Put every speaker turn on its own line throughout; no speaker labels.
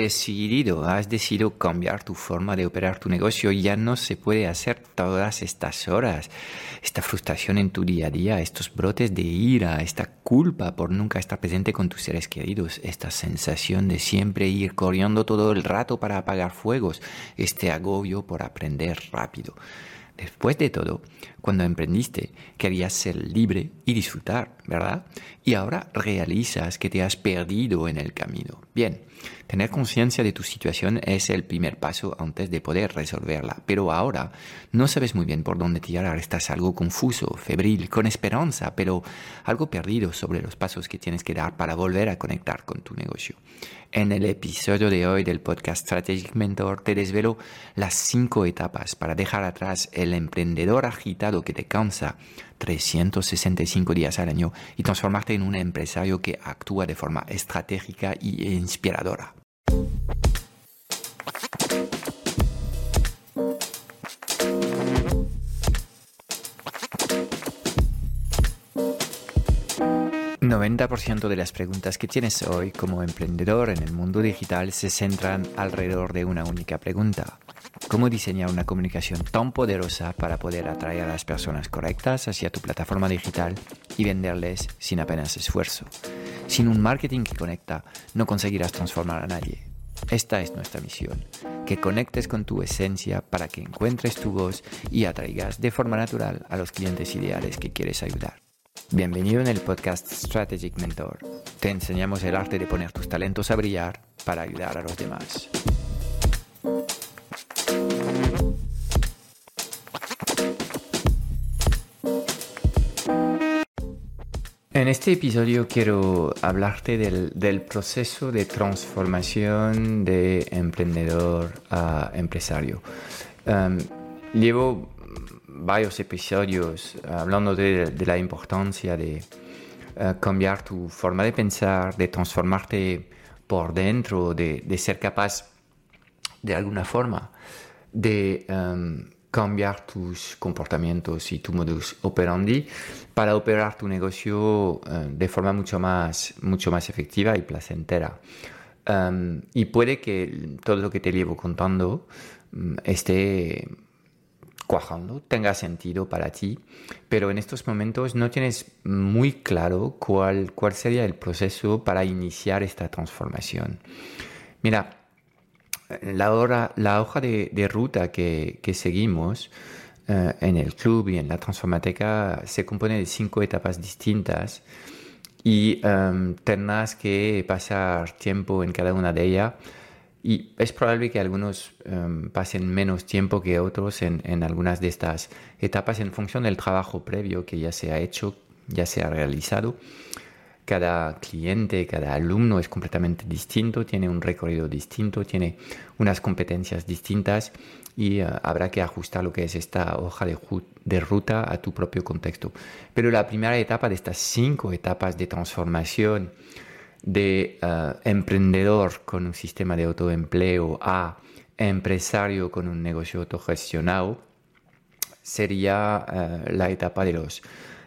decidido, has decidido cambiar tu forma de operar tu negocio, ya no se puede hacer todas estas horas. Esta frustración en tu día a día, estos brotes de ira, esta culpa por nunca estar presente con tus seres queridos, esta sensación de siempre ir corriendo todo el rato para apagar fuegos, este agobio por aprender rápido. Después de todo, cuando emprendiste, querías ser libre y disfrutar, ¿verdad? Y ahora realizas que te has perdido en el camino. Bien, tener conciencia de tu situación es el primer paso antes de poder resolverla. Pero ahora no sabes muy bien por dónde tirar. Estás algo confuso, febril, con esperanza, pero algo perdido sobre los pasos que tienes que dar para volver a conectar con tu negocio. En el episodio de hoy del podcast Strategic Mentor te desvelo las cinco etapas para dejar atrás el emprendedor agitado que te cansa 365 días al año y transformarte en un empresario que actúa de forma estratégica y inspiradora. 90% de las preguntas que tienes hoy como emprendedor en el mundo digital se centran alrededor de una única pregunta. ¿Cómo diseñar una comunicación tan poderosa para poder atraer a las personas correctas hacia tu plataforma digital y venderles sin apenas esfuerzo? Sin un marketing que conecta, no conseguirás transformar a nadie. Esta es nuestra misión, que conectes con tu esencia para que encuentres tu voz y atraigas de forma natural a los clientes ideales que quieres ayudar. Bienvenido en el podcast Strategic Mentor. Te enseñamos el arte de poner tus talentos a brillar para ayudar a los demás. En este episodio quiero hablarte del, proceso de transformación de emprendedor a empresario. Um, llevo varios episodios hablando de, la importancia de eh, cambiar tu forma de pensar, de transformarte por dentro, de, ser capaz de alguna forma de em, cambiar tus comportamientos y tu modus operandi para operar tu negocio eh, de forma mucho más, mucho más efectiva y placentera. Em, y puede que todo lo que te llevo contando mm, esté cuajando, tenga sentido para ti, pero en estos momentos no tienes muy claro cuál, cuál sería el proceso para iniciar esta transformación. Mira, la, la hoja de, ruta que, seguimos eh, en el club y en la transformateca se compone de cinco etapas distintas y um, tendrás que pasar tiempo en cada una de ellas y es probable que algunos em, pasen menos tiempo que otros en, en, algunas de estas etapas en función del trabajo previo que ya se ha hecho, ya se ha realizado. Cada cliente, cada alumno es completamente distinto, tiene un recorrido distinto, tiene unas competencias distintas y eh, habrá que ajustar lo que es esta hoja de, ruta a tu propio contexto. Pero la primera etapa de estas cinco etapas de transformación, de eh, emprendedor con un sistema de autoempleo a empresario con un negocio autogestionado sería eh, la etapa de los,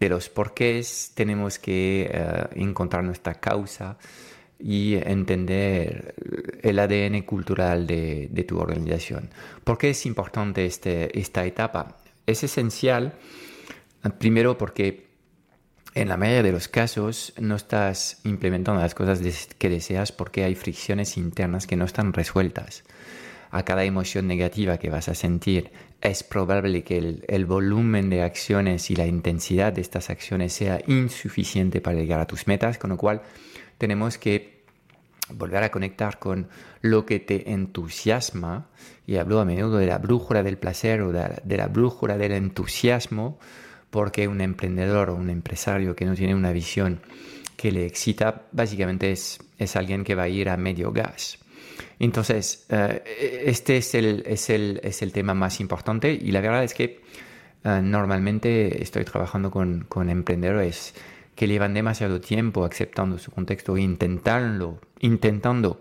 de los porqués. Tenemos que eh, encontrar nuestra causa y entender el ADN cultural de, tu organización. ¿Por qué es importante este, esta etapa? Es esencial, primero porque en la mayoría de los casos no estás implementando las cosas que deseas porque hay fricciones internas que no están resueltas. A cada emoción negativa que vas a sentir es probable que el, volumen de acciones y la intensidad de estas acciones sea insuficiente para llegar a tus metas, con lo cual tenemos que volver a conectar con lo que te entusiasma, y hablo a menudo de la brújula del placer o de la brújula del entusiasmo, porque un emprendedor o un empresario que no tiene una visión que le excita, básicamente es, es alguien que va a ir a medio gas. Entonces, eh, este es el, es, el, es el, tema más importante y la verdad es que eh, normalmente estoy trabajando con, con, emprendedores que llevan demasiado tiempo aceptando su contexto e intentando, intentando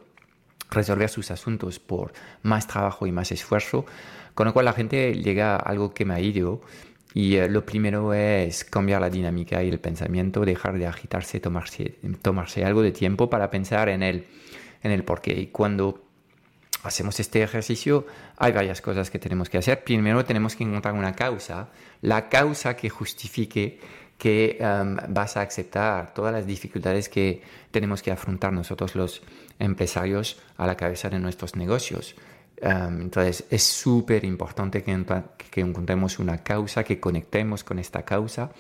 resolver sus asuntos por más trabajo y más esfuerzo, con lo cual la gente llega a algo que me ha ido y eh, lo primero es cambiar la dinámica y el pensamiento, dejar de agitarse, tomarse, tomarse algo de tiempo para pensar en el, en el porqué. Y cuando hacemos este ejercicio, hay varias cosas que tenemos que hacer. Primero tenemos que encontrar una causa, la causa que justifique que um, vas a aceptar todas las dificultades que tenemos que afrontar nosotros los empresarios a la cabeza de nuestros negocios. Um, entonces es súper importante que, que, encontremos una causa, que conectemos con esta causa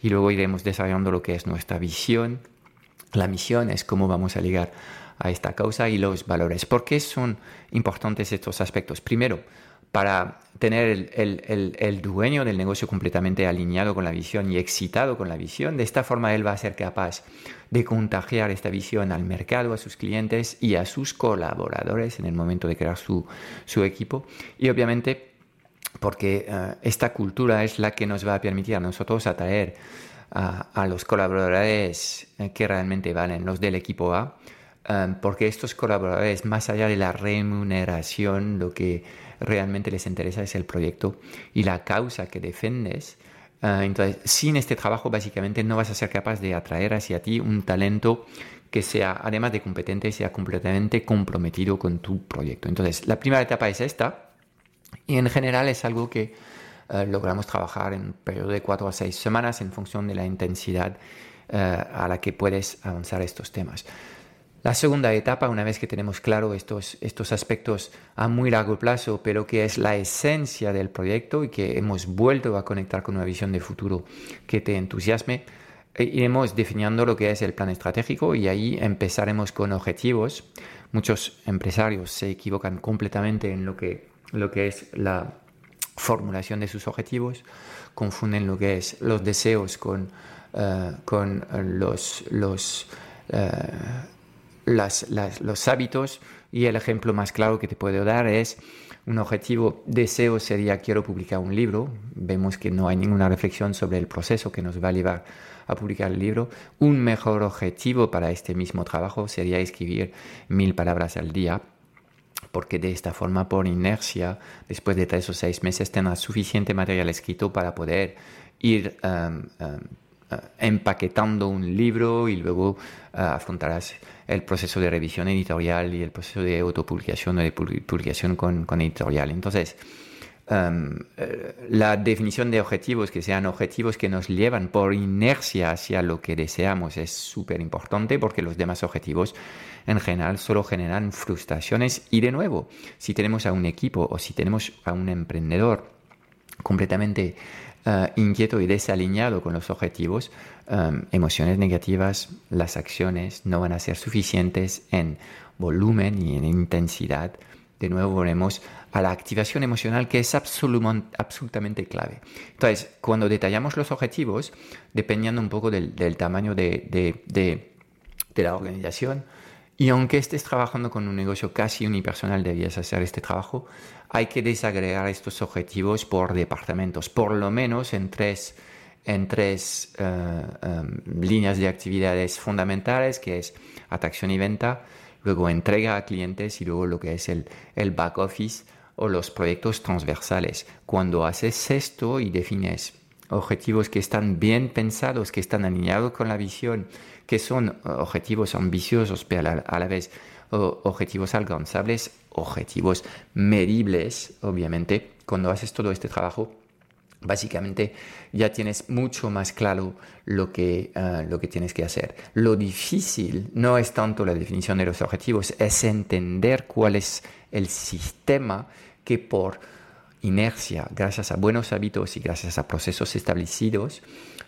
y luego iremos desarrollando lo que es nuestra visión. La misión es cómo vamos a llegar a esta causa y los valores. ¿Por qué son importantes estos aspectos? Primero, para tener el, dueño del negocio completamente alineado con la visión y excitado con la visión. De esta forma él va a ser capaz de contagiar esta visión al mercado, a sus clientes y a sus colaboradores en el momento de crear su, equipo. Y obviamente porque eh, esta cultura es la que nos va a permitir a nosotros atraer a, los colaboradores eh, que realmente valen, los del equipo A, eh, porque estos colaboradores, más allá de la remuneración, lo que realmente les interesa es el proyecto y la causa que defendes. Ah, entonces, sin este trabajo, básicamente no vas a ser capaz de atraer hacia ti un talento que sea, además de competente, sea completamente comprometido con tu proyecto. Entonces, la primera etapa es esta y en general es algo que ah, logramos trabajar en un periodo de cuatro a seis semanas en función de la intensidad ah, a la que puedes avanzar estos temas. La segunda etapa, una vez que tenemos claro estos, estos aspectos a muy largo plazo, pero que es la esencia del proyecto y que hemos vuelto a conectar con una visión de futuro que te entusiasme, eh, iremos definiendo lo que es el plan estratégico y ahí empezaremos con objetivos. Muchos empresarios se equivocan completamente en lo que, lo que es la formulación de sus objetivos, confunden lo que es los deseos con, eh, con los... los eh, los hábitos y el ejemplo más claro que te puedo dar es un objetivo deseo sería quiero publicar un libro. Vemos que no hay ninguna reflexión sobre el proceso que nos va a llevar a publicar el libro. Un mejor objetivo para este mismo trabajo sería escribir mil palabras al día porque de esta forma, por inercia, después de tres o seis meses tendrás suficiente material escrito para poder ir um, uh, empaquetando un libro y luego uh, afrontarás el proceso de revisión editorial y el proceso de autopublicación o de publicación con, editorial. Entonces, em, eh, la definición de objetivos, que sean objetivos que nos llevan por inercia hacia lo que deseamos, es súper importante porque los demás objetivos en general solo generan frustraciones. Y de nuevo, si tenemos a un equipo o si tenemos a un emprendedor completamente eh, inquieto y desalineado con los objetivos, em, emociones negativas, las acciones no van a ser suficientes en volumen y en intensidad. De nuevo volvemos a la activación emocional que es absolutamente clave. Entonces, cuando detallamos los objetivos, dependiendo un poco del, tamaño de, la organización, y aunque estés trabajando con un negocio casi unipersonal, debías hacer este trabajo, hay que desagregar estos objetivos por departamentos, por lo menos en tres, en tres eh, em, líneas de actividades fundamentales, que es atracción y venta, luego entrega a clientes y luego lo que es el, el back office o los proyectos transversales. Cuando haces esto y defines objetivos que están bien pensados, que están alineados con la visión, que son objetivos ambiciosos, pero a la vez objetivos alcanzables, objetivos medibles, obviamente. Cuando haces todo este trabajo, básicamente ya tienes mucho más claro lo que, ah, lo que tienes que hacer. Lo difícil no es tanto la definición de los objetivos, es entender cuál es el sistema que por inercia, gracias a buenos hábitos y gracias a procesos establecidos,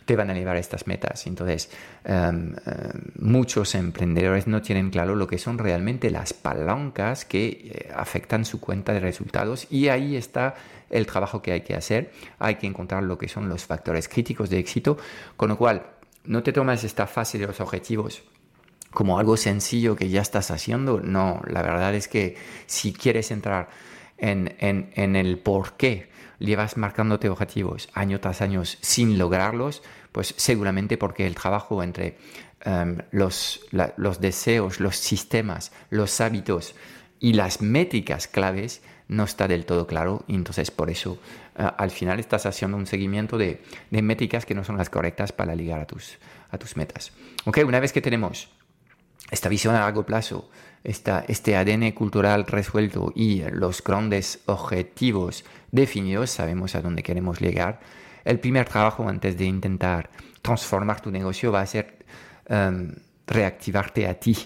te van a llevar a estas metas. Entonces, em, em, muchos emprendedores no tienen claro lo que son realmente las palancas que eh, afectan su cuenta de resultados y ahí está el trabajo que hay que hacer. Hay que encontrar lo que son los factores críticos de éxito, con lo cual no te tomas esta fase de los objetivos como algo sencillo que ya estás haciendo. No, la verdad es que si quieres entrar en, en, en el por qué llevas marcándote objetivos año tras año sin lograrlos, pues seguramente porque el trabajo entre em, los, los deseos, los sistemas, los hábitos y las métricas claves no está del todo claro y entonces por eso eh, al final estás haciendo un seguimiento de, de, métricas que no son las correctas para ligar a tus, a tus metas. Ok, una vez que tenemos esta visión a largo plazo, esta, este ADN cultural resuelto y los grandes objetivos definidos, sabemos a dónde queremos llegar, el primer trabajo antes de intentar transformar tu negocio va a ser em, reactivarte a ti.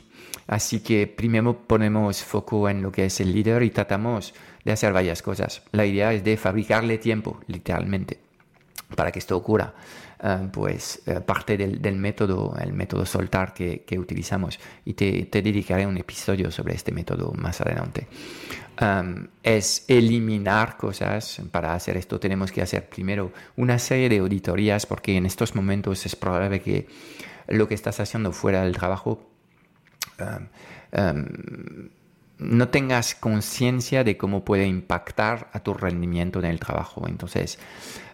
Así que primero ponemos foco en lo que es el líder y tratamos de hacer varias cosas. La idea es de fabricarle tiempo, literalmente, para que esto ocurra. Eh, pues eh, parte del, método, el método soltar que, utilizamos. Y te, dedicaré un episodio sobre este método más adelante. Um, es eliminar cosas. Para hacer esto tenemos que hacer primero una serie de auditorías porque en estos momentos es probable que lo que estás haciendo fuera del trabajo um, um, no tengas conciencia de cómo puede impactar a tu rendimiento en el trabajo. Entonces,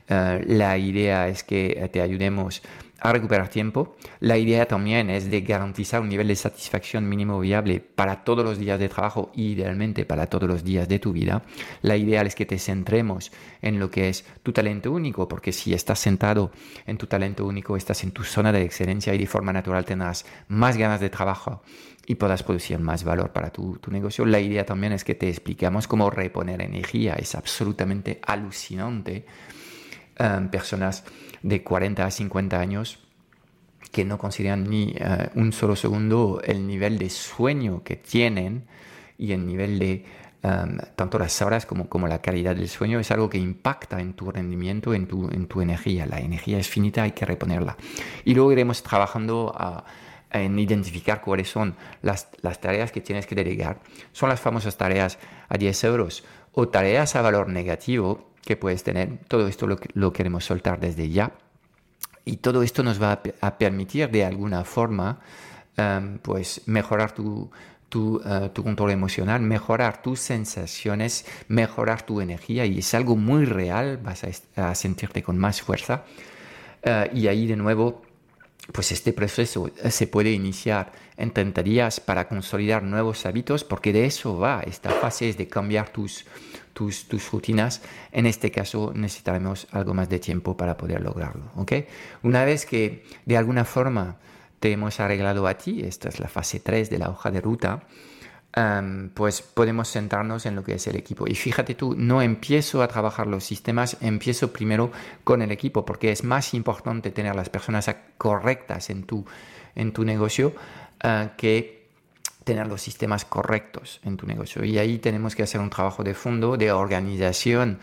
eh, la idea es que te ayudemos a recuperar tiempo. La idea también es de garantizar un nivel de satisfacción mínimo viable para todos los días de trabajo y idealmente para todos los días de tu vida. La idea es que te centremos en lo que es tu talento único, porque si estás sentado en tu talento único, estás en tu zona de excelencia y de forma natural tendrás más ganas de trabajo y podrás producir más valor para tu, tu negocio. La idea también es que te explicamos cómo reponer energía. Es absolutamente alucinante Em, personas de 40 a 50 años que no consideran ni eh, un solo segundo el nivel de sueño que tienen y el nivel de em, tanto las horas como, como la calidad del sueño es algo que impacta en tu rendimiento, en tu, en tu energía. La energía es finita, hay que reponerla. Y luego iremos trabajando en identificar cuáles son las, las, tareas que tienes que delegar. Son las famosas tareas a 10 euros o tareas a valor negativo que puedes tener. Todo esto lo, lo queremos soltar desde ya. Y todo esto nos va a, permitir de alguna forma em, pues mejorar tu, uh, tu, control emocional, mejorar tus sensaciones, mejorar tu energía y es algo muy real, vas a, sentirte con más fuerza. Uh, y ahí de nuevo, pues este proceso se puede iniciar en 30 días para consolidar nuevos hábitos, porque de eso va, esta fase es de cambiar tus, tus, rutinas. En este caso necesitaremos algo más de tiempo para poder lograrlo. ¿okay? Una vez que de alguna forma te hemos arreglado a ti, esta es la fase 3 de la hoja de ruta, pues podemos centrarnos en lo que es el equipo. Y fíjate tú, no empiezo a trabajar los sistemas, empiezo primero con el equipo, porque es más importante tener las personas correctas en tu, en tu negocio uh, que tener los sistemas correctos en tu negocio. Y ahí tenemos que hacer un trabajo de fondo, de organización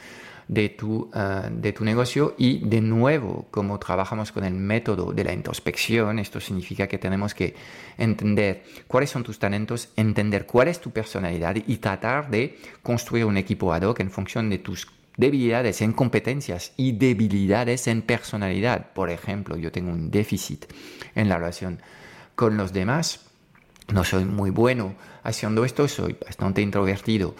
de tu, eh, de tu negocio y de nuevo, como trabajamos con el método de la introspección, esto significa que tenemos que entender cuáles son tus talentos, entender cuál es tu personalidad y tratar de construir un equipo ad hoc en función de tus debilidades en competencias y debilidades en personalidad. Por ejemplo, yo tengo un déficit en la relación con los demás no soy muy bueno haciendo esto, soy bastante introvertido.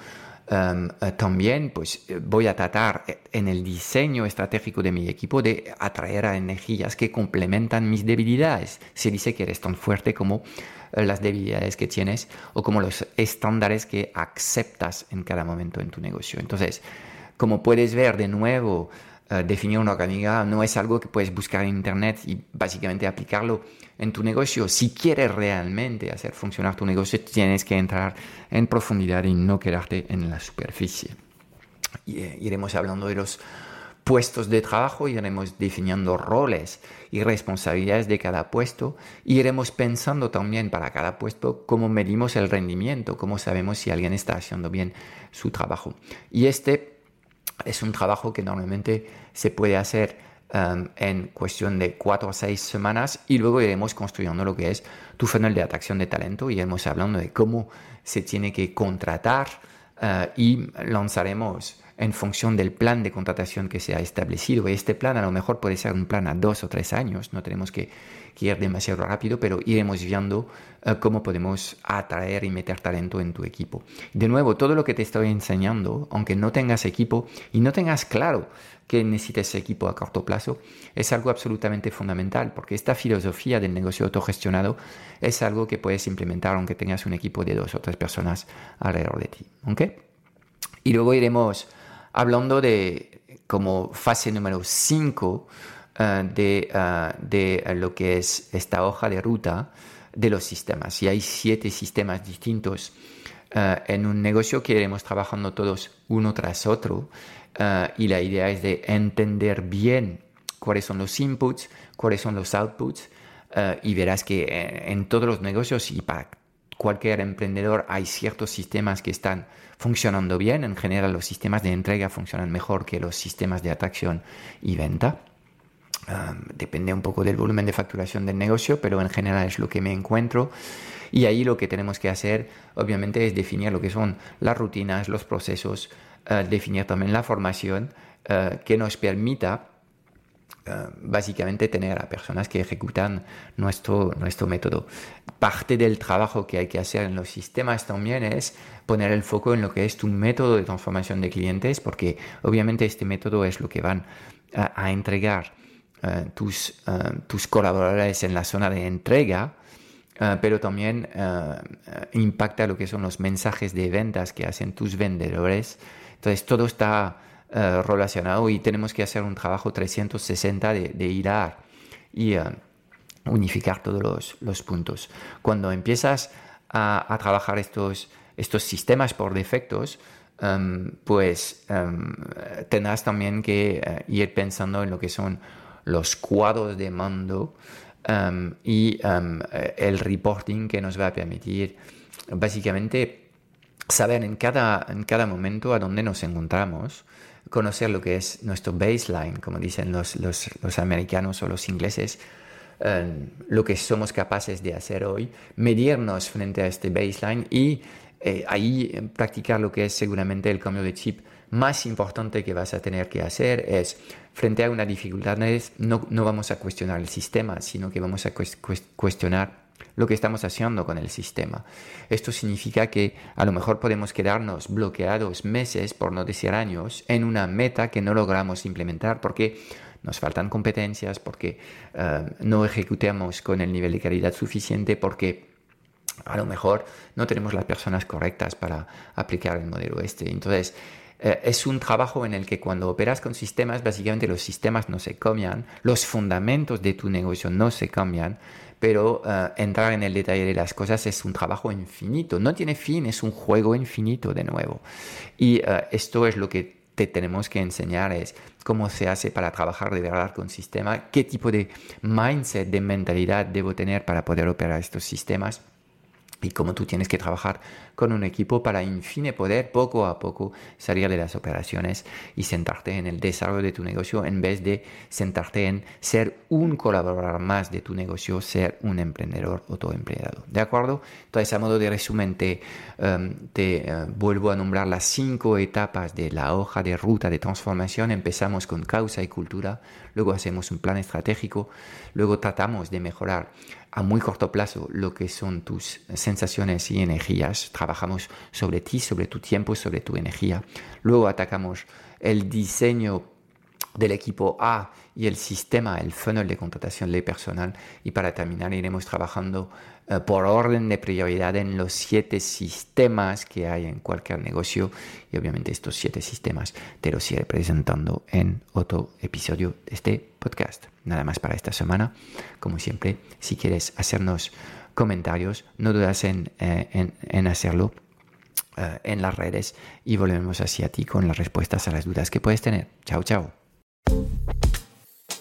Em, eh, también pues eh, voy a tratar eh, en el diseño estratégico de mi equipo de atraer a energías que complementan mis debilidades. Se dice que eres tan fuerte como las debilidades que tienes o como los estándares que aceptas en cada momento en tu negocio. Entonces, como puedes ver de nuevo, definir una organización no es algo que puedes buscar en internet y básicamente aplicarlo en tu negocio. Si quieres realmente hacer funcionar tu negocio, tienes que entrar en profundidad y no quedarte en la superficie. Y, eh, iremos hablando de los puestos de trabajo, iremos definiendo roles y responsabilidades de cada puesto, iremos pensando también para cada puesto cómo medimos el rendimiento, cómo sabemos si alguien está haciendo bien su trabajo. Y este es un trabajo que normalmente se puede hacer Um, en cuestión de cuatro o seis semanas y luego iremos construyendo lo que es tu funnel de atracción de talento y iremos hablando de cómo se tiene que contratar uh, y lanzaremos en función del plan de contratación que se ha establecido. Este plan a lo mejor puede ser un plan a dos o tres años, no tenemos que que demasiado rápido, pero iremos viendo eh, cómo podemos atraer y meter talento en tu equipo. De nuevo, todo lo que te estoy enseñando, aunque no tengas equipo y no tengas claro que necesites equipo a corto plazo, es algo absolutamente fundamental, porque esta filosofía del negocio autogestionado es algo que puedes implementar aunque tengas un equipo de dos o tres personas alrededor de ti. Y luego iremos hablando de como fase número 5, eh, de, eh, de, lo que es esta hoja de ruta de los sistemas. Y hay siete sistemas distintos eh, en un negocio que iremos trabajando todos uno tras otro. Eh, y la idea es de entender bien cuáles son los inputs, cuáles son los outputs. Eh, y verás que en todos los negocios y para cualquier emprendedor hay ciertos sistemas que están funcionando bien. En general los sistemas de entrega funcionan mejor que los sistemas de atracción y venta depende un poco del volumen de facturación del negocio, pero en general es lo que me encuentro. Y ahí lo que tenemos que hacer, obviamente, es definir lo que son las rutinas, los procesos, uh, definir también la formación uh, que nos permita básicamente tener a personas que ejecutan nuestro, nuestro método. Parte del trabajo que hay que hacer en los sistemas también es poner el foco en lo que es tu método de transformación de clientes, porque obviamente este método es lo que van a entregar eh, tus, eh, tus colaboradores en la zona de entrega, eh, pero también impacta lo que son los mensajes de ventas que hacen tus vendedores. Entonces todo está relacionado y tenemos que hacer un trabajo 360 de, de a y unificar todos los, los, puntos. Cuando empiezas a, a, trabajar estos, estos sistemas por defectos, em, pues um, tendrás también que ir pensando en lo que son los cuadros de mando um, y um, el reporting que nos va a permitir básicamente saber en cada, en cada momento a dónde nos encontramos, conocer lo que es nuestro baseline, como dicen los, los, los americanos o los ingleses, um, lo que somos capaces de hacer hoy, medirnos frente a este baseline y eh, ahí practicar lo que es seguramente el cambio de chip más importante que vas a tener que hacer es, frente a una dificultad, no, no vamos a cuestionar el sistema, sino que vamos a cuestionar lo que estamos haciendo con el sistema. Esto significa que a lo mejor podemos quedarnos bloqueados meses, por no decir años, en una meta que no logramos implementar porque nos faltan competencias, porque eh, no ejecutamos con el nivel de calidad suficiente, porque a lo mejor no tenemos las personas correctas para aplicar el modelo este. Entonces, eh, es un trabajo en el que cuando operas con sistemas, básicamente los sistemas no se cambian, los fundamentos de tu negocio no se cambian, pero eh, entrar en el detalle de las cosas es un trabajo infinito, no tiene fin, es un juego infinito de nuevo. Y eh, esto es lo que te tenemos que enseñar, es cómo se hace para trabajar de verdad con sistema, qué tipo de mindset, de mentalidad debo tener para poder operar estos sistemas y cómo tú tienes que trabajar con un equipo para, en fin, poder poco a poco salir de las operaciones y sentarte en el desarrollo de tu negocio en vez de sentarte en ser un colaborador más de tu negocio, ser un emprendedor autoempleado. ¿De acuerdo? Entonces, a modo de resumen, te, em, eh, vuelvo a nombrar las cinco etapas de la hoja de ruta de transformación. Empezamos con causa y cultura, luego hacemos un plan estratégico, luego tratamos de mejorar a muy corto plazo lo que son tus sensaciones y energías. Trabajamos sobre ti, sobre tu tiempo, sobre tu energía. Luego atacamos el diseño del equipo A y el sistema, el funnel de contratación de personal. Y para terminar, iremos trabajando eh, por orden de prioridad en los siete sistemas que hay en cualquier negocio. Y obviamente estos siete sistemas te los iré presentando en otro episodio de este podcast. Nada más para esta semana. Como siempre, si quieres hacernos comentarios, no dudas en, eh, en, hacerlo eh, en las redes y volvemos hacia ti con las respuestas a las dudas que puedes tener. Chao, chao.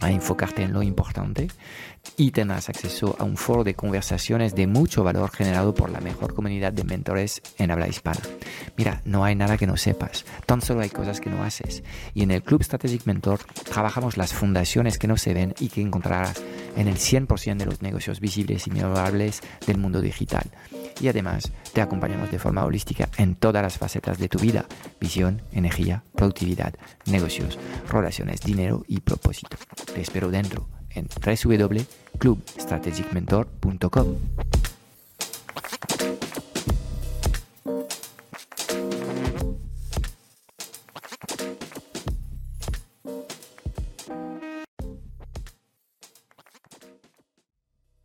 a enfocarte en lo importante y tendrás acceso a un foro de conversaciones de mucho valor generado por la mejor comunidad de mentores en habla hispana. Mira, no hay nada que no sepas, tan solo hay cosas que no haces. Y en el Club Strategic Mentor trabajamos las fundaciones que no se ven y que encontrarás en el 100% de los negocios visibles y mejorables del mundo digital. Y además te acompañamos de forma holística en todas las facetas de tu vida, visión, energía, productividad, negocios, relaciones, dinero y propósito. Te espero dentro en www.clubstrategicmentor.com.